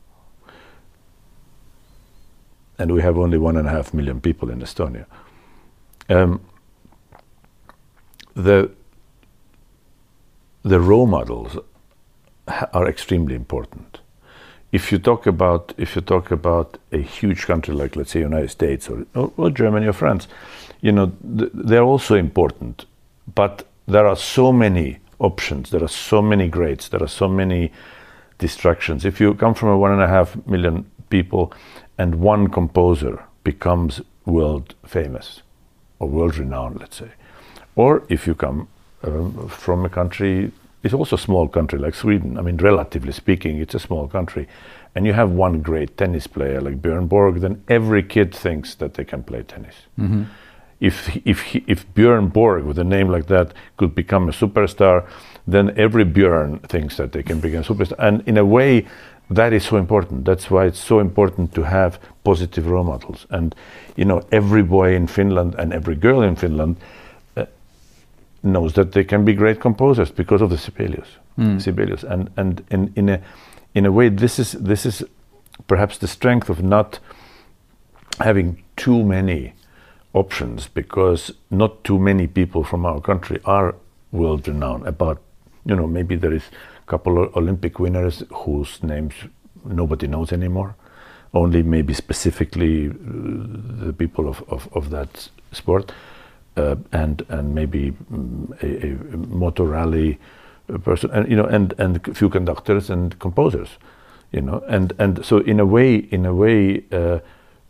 and we have only one and a half million people in Estonia, um, the the role models are extremely important. If you talk about if you talk about a huge country like let's say United States or, or, or Germany or France, you know th- they're also important, but there are so many options. There are so many grades. There are so many distractions. If you come from a one and a half million people, and one composer becomes world famous or world renowned, let's say, or if you come um, from a country it's also a small country like Sweden. I mean, relatively speaking, it's a small country. And you have one great tennis player like Björn Borg, then every kid thinks that they can play tennis. Mm-hmm. If, if, if Björn Borg, with a name like that, could become a superstar, then every Björn thinks that they can become a superstar. And in a way, that is so important. That's why it's so important to have positive role models. And, you know, every boy in Finland and every girl in Finland knows that they can be great composers because of the Sibelius. Mm. Sibelius. And and in, in a in a way this is this is perhaps the strength of not having too many options because not too many people from our country are world renowned about you know maybe there is a couple of olympic winners whose names nobody knows anymore only maybe specifically uh, the people of, of, of that sport uh, and and maybe mm, a, a, motor rally person, and you know, and and a few conductors and composers, you know, and and so in a way, in a way, uh,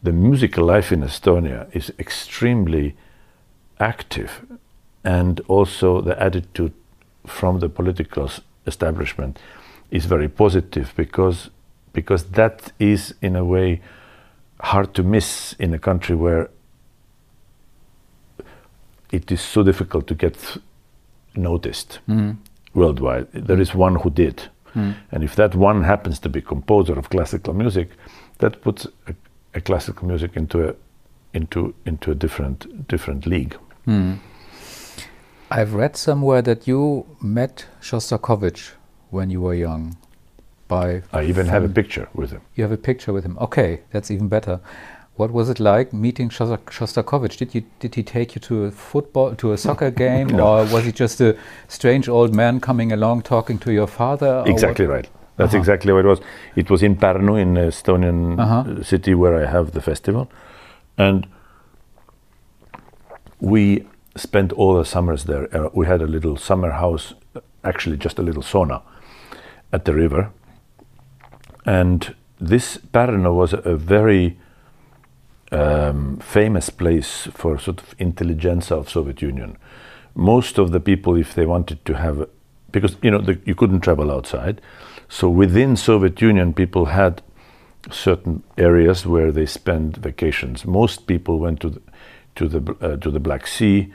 the musical life in Estonia is extremely active, and also the attitude from the political establishment is very positive because because that is in a way hard to miss in a country where it is so difficult to get noticed mm. worldwide. There is one who did. Mm. And if that one happens to be composer of classical music, that puts a, a classical music into a into into a different different league. Mm. I've read somewhere that you met Shostakovich when you were young. By I even have a picture with him. You have a picture with him. Okay, that's even better. What was it like meeting Shostakovich? Did you did he take you to a football to a soccer game, no. or was he just a strange old man coming along talking to your father? Exactly right. That's uh -huh. exactly what it was. It was in Pärnu, in Estonian uh -huh. city where I have the festival, and we spent all the summers there. Uh, we had a little summer house, actually just a little sauna at the river, and this Pärnu was a very um, famous place for sort of intelligentsia of Soviet Union. Most of the people, if they wanted to have, because you know the, you couldn't travel outside, so within Soviet Union, people had certain areas where they spend vacations. Most people went to the, to the uh, to the Black Sea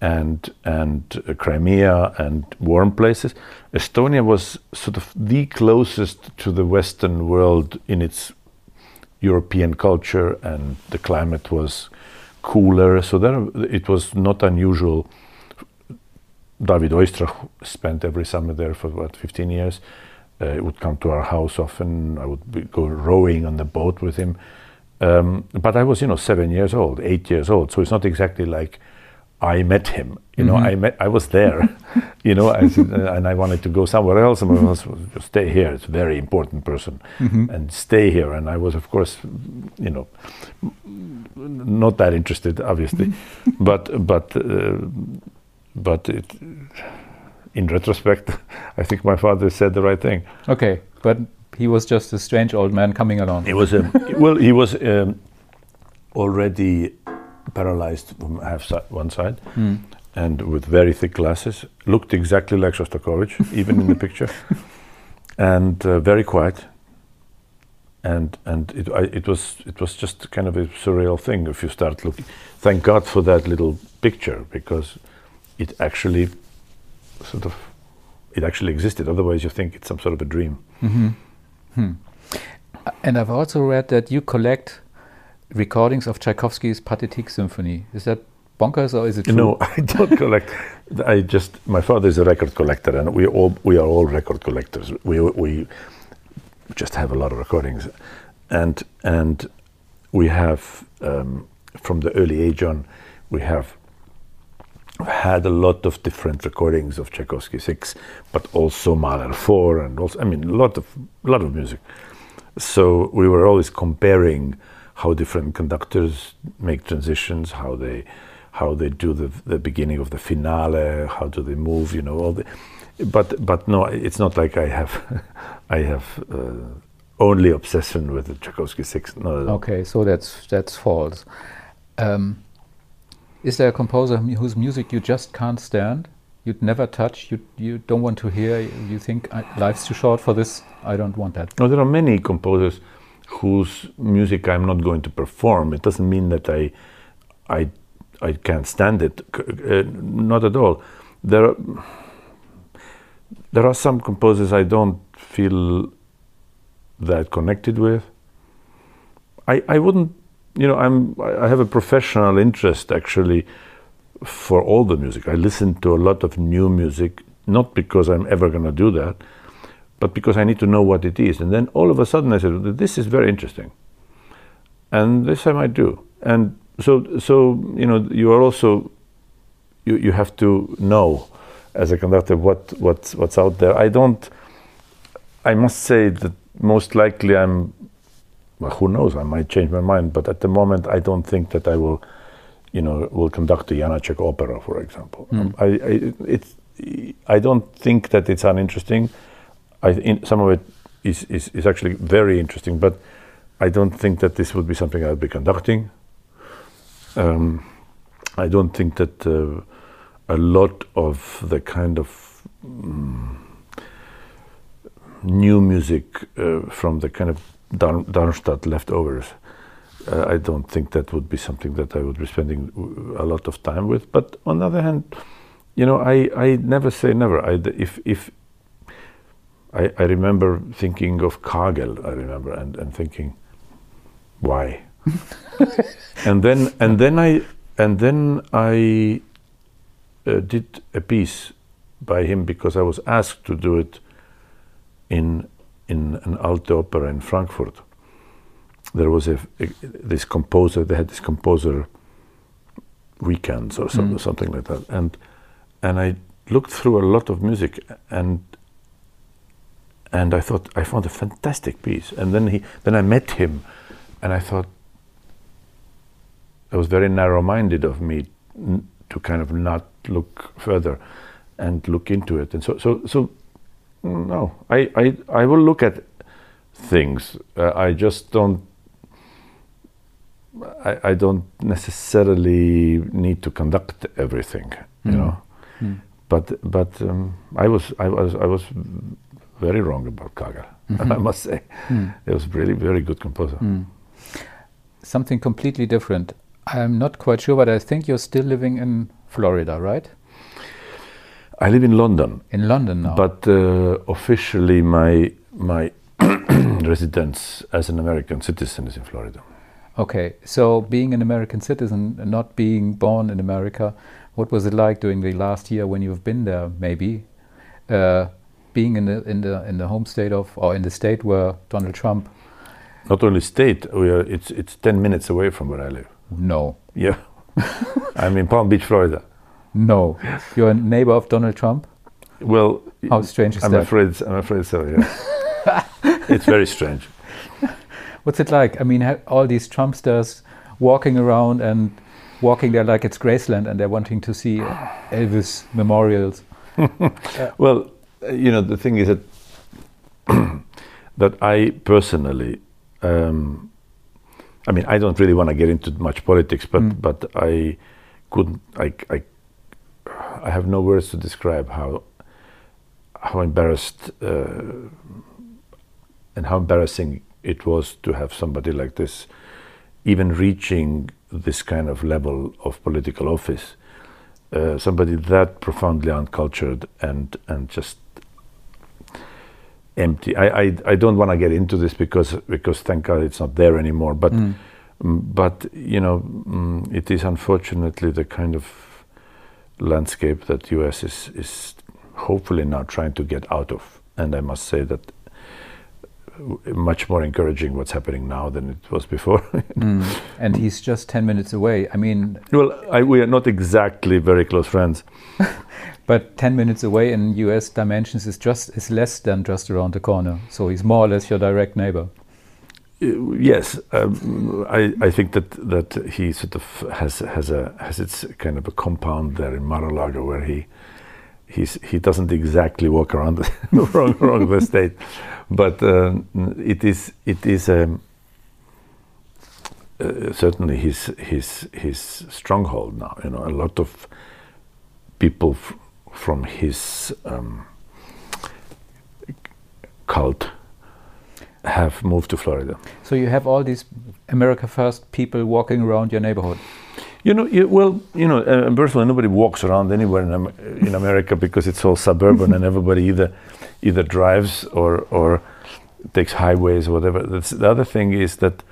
and and uh, Crimea and warm places. Estonia was sort of the closest to the Western world in its European culture, and the climate was cooler. So there, it was not unusual. David Oistrakh spent every summer there for about 15 years. Uh, he would come to our house often. I would be, go rowing on the boat with him. Um, but I was, you know, seven years old, eight years old. So it's not exactly like I met him. You know, mm-hmm. I met, I was there. you know, I, uh, and I wanted to go somewhere else, and I was stay here. It's a very important person, mm-hmm. and stay here. And I was, of course, you know, not that interested, obviously, mm-hmm. but but uh, but it, in retrospect, I think my father said the right thing. Okay, but he was just a strange old man coming along. He was a well. He was um, already paralyzed from half si- one side, Hmm. and with very thick glasses. Looked exactly like Shostakovich, even in the picture, and uh, very quiet. And and it I, it was it was just kind of a surreal thing if you start looking. Thank God for that little picture because it actually sort of it actually existed. Otherwise, you think it's some sort of a dream. And I've also read that you collect recordings of Tchaikovsky's Pathetique Symphony. Is that bonkers or is it true? No, I don't collect. I just my father is a record collector, and we all we are all record collectors. We we just have a lot of recordings, and and we have um, from the early age on, we have had a lot of different recordings of Tchaikovsky six, but also Mahler four, and also I mean a lot of a lot of music. So we were always comparing how different conductors make transitions, how they how they do the the beginning of the finale, how do they move, you know, all the. But but no, it's not like I have I have uh, only obsession with the Tchaikovsky six. No. Okay, so that's that's false. Um, is there a composer whose music you just can't stand? You'd never touch. You you don't want to hear. You think life's too short for this. I don't want that. No, there are many composers whose music I'm not going to perform. It doesn't mean that I, I, I can't stand it. Uh, not at all. There, are, there are some composers I don't feel that connected with. I, I wouldn't, you know, I'm, I I have a professional interest actually for all the music. I listen to a lot of new music, not because I'm ever going to do that, but because I need to know what it is. And then all of a sudden I said, this is very interesting. And this I might do. And so, so you know, you are also, you, you have to know as a conductor what, what's, what's out there. I don't, I must say that most likely I'm, well, who knows, I might change my mind, but at the moment I don't think that I will, you know, will conduct a Janacek opera, for example. Um, I, I, it's, I don't think that it's uninteresting. I, in, some of it is, is, is actually very interesting, but I don't think that this would be something I'd be conducting. Um, I don't think that uh, a lot of the kind of mm, new music uh, from the kind of Darm- Darmstadt leftovers, uh, I don't think that would be something that I would be spending a lot of time with. But on the other hand, you know, I, I never say never. I, if if I, I remember thinking of Kagel, I remember, and, and thinking, why? and then and then I and then I uh, did a piece by him because I was asked to do it in in an Alte Oper in Frankfurt. There was a, a this composer. They had this composer weekends or Mm. something like that, and and I looked through a lot of music and and I thought I found a fantastic piece. And then he then I met him, and I thought it was very narrow-minded of me to kind of not look further and look into it. And so so so no, I I, I will look at things. Uh, I just don't. I, I don't necessarily need to conduct everything, you Mm. know. Mm. But but um, I was I was I was very wrong about Kagel. I must say, Mm. he was really very good composer. Mm. Something completely different. I'm not quite sure, but I think you're still living in Florida, right? I live in London, In London now. but uh, officially my my residence as an American citizen is in Florida. okay, so being an American citizen and not being born in America, what was it like during the last year when you've been there? Maybe uh, being in the in the in the home state of or in the state where Donald Trump. Not only state, we are, it's it's ten minutes away from where I live. No, Yeah, I'm in Palm Beach, Florida. no, you're a neighbor of Donald Trump. Well, How strange is I'm that? afraid. I'm afraid so. Yeah, it's very strange. What's it like? I mean, all these Trumpsters walking around and walking there like it's Graceland and they're wanting to see Elvis memorials. well, you know, the thing is that that I personally, um, I mean, I don't really want to get into much politics, but Mm. but I couldn't, I, I, I have no words to describe how how embarrassed uh, and how embarrassing it was to have somebody like this even reaching this kind of level of political office. Uh, somebody that profoundly uncultured and and just empty. I I, I don't want to get into this because because thank God it's not there anymore. But Mm. mm, but you know mm, it is unfortunately the kind of landscape that U.S. is is hopefully now trying to get out of. And I must say that uh, much more encouraging what's happening now than it was before. Mm. And he's just 10 minutes away. I mean, well, I, we are not exactly very close friends. but 10 minutes away in US dimensions is just is less than just around the corner. So he's more or less your direct neighbor. Uh, yes, um, I, I think that that he sort of has has a has its kind of a compound there in Mar-a-Lago where he he's he doesn't exactly walk around the wrong wrong the state, but um, it is it is um, uh, certainly his his his stronghold now. You know, a lot of people from his um, cult have moved to Florida. So you have all these America First people walking around your neighborhood. You know, you, well, you know, uh, personally, nobody walks around anywhere in, Am- in America because it's all suburban and everybody either either drives or or takes highways or whatever. That's, the other thing is that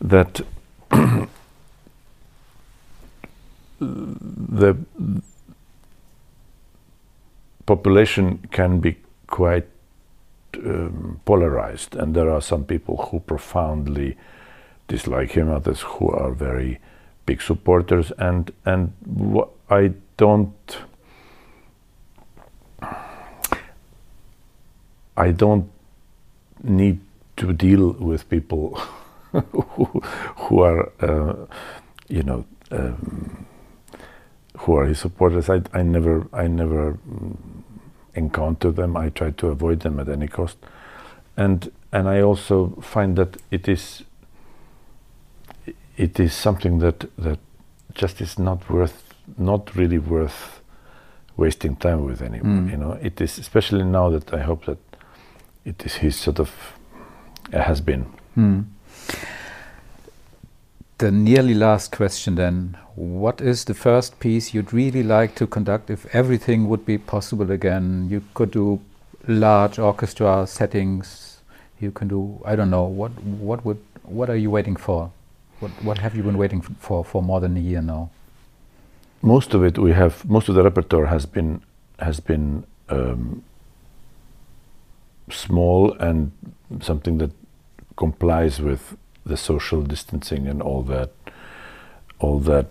that the population can be quite um, polarized, and there are some people who profoundly dislike him, others who are very big supporters, and and I don't. I don't need to deal with people who, who are, uh, you know, um, who are his supporters. I, I never, I never mm, encounter them. I try to avoid them at any cost, and and I also find that it is, it is something that that just is not worth, not really worth wasting time with anyone. Mm. You know, it is especially now that I hope that it is his sort of has been. Hmm. The nearly last question then. What is the first piece you'd really like to conduct if everything would be possible again? You could do large orchestra settings. You can do I don't know what what would what are you waiting for? What what have you been waiting for for more than a year now? most of it we have most of the repertoire has been has been um, small and something that complies with the social distancing and all that all that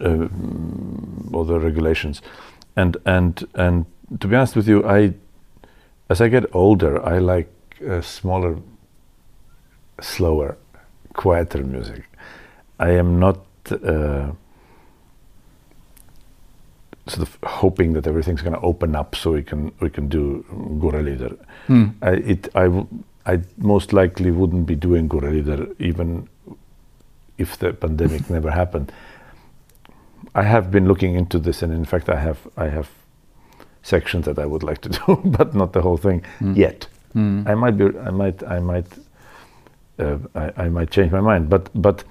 um, all the regulations and and and to be honest with you I as I get older I like uh, smaller slower quieter music I am not uh, sort of hoping that everything's going to open up so we can we can do Gurre-Lieder. Hmm. I, it I I most likely wouldn't be doing Gurre-Lieder even if the pandemic never happened. I have been looking into this, and in fact, I have I have sections that I would like to do, but not the whole thing Hmm. yet. Hmm. I might be I might I might uh, I, I might change my mind, but but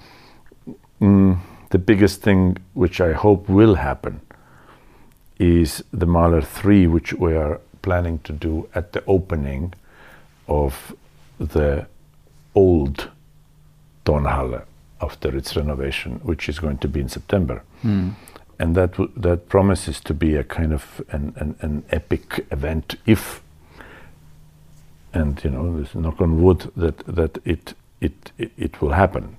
mm, the biggest thing which I hope will happen is the Mahler 3, which we are planning to do at the opening of the old Tonhalle after its renovation, which is going to be in September. Hmm. And that, that promises to be a kind of an, an, an epic event if, and you know, let's knock on wood that, that it, it, it, it will happen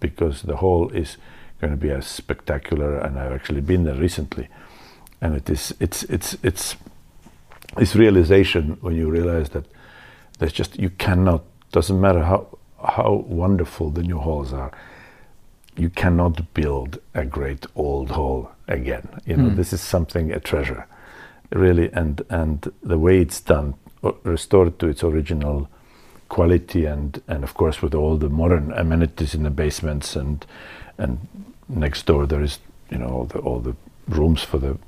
because the hall is going to be as spectacular and I've actually been there recently and it is it's it's it's this realization when you realize that there's just you cannot doesn't matter how how wonderful the new halls are you cannot build a great old hall again. You know, Mm. this is something a treasure, really, and and the way it's done, restored to its original quality, and and of course with all the modern amenities in the basements, and and next door there is you know all the all the rooms for the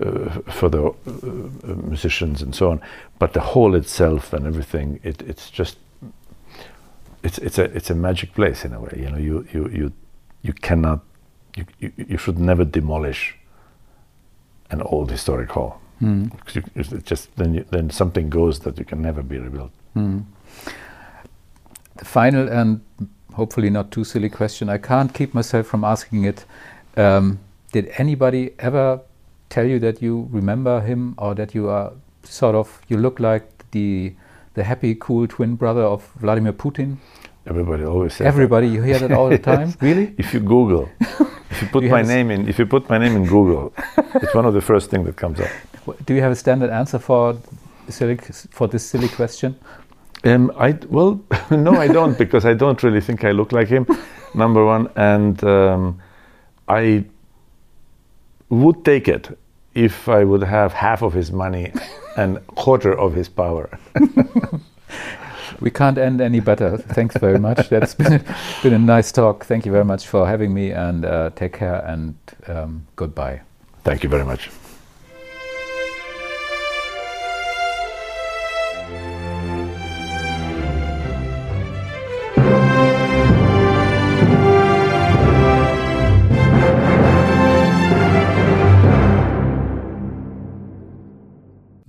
uh, for the uh, musicians and so on. But the hall itself and everything, it, it's just it's it's a it's a magic place in a way. You know, you you you you cannot you you, you should never demolish an old historic hall. Mm. you- it's just then you, then something goes that you can never be rebuilt. Mm. The final and hopefully not too silly question. I can't keep myself from asking it. Um, did anybody ever tell you that you remember him or that you are sort of you look like the the happy, cool twin brother of Vladimir Putin? Everybody always says that. Everybody, you hear that all the time. Really? If you Google, if you put You my name in, if you put my name in Google, it's one of the first things that comes up. Do you have a standard answer for silly, for this silly question? Um, I well, no, I don't because I don't really think I look like him. Number one, and um, I would take it if I would have half of his money and quarter of his power. We can't end any better. Thanks very much. That's been, been a nice talk. Thank you very much for having me and uh, take care and um, goodbye. Thank you very much.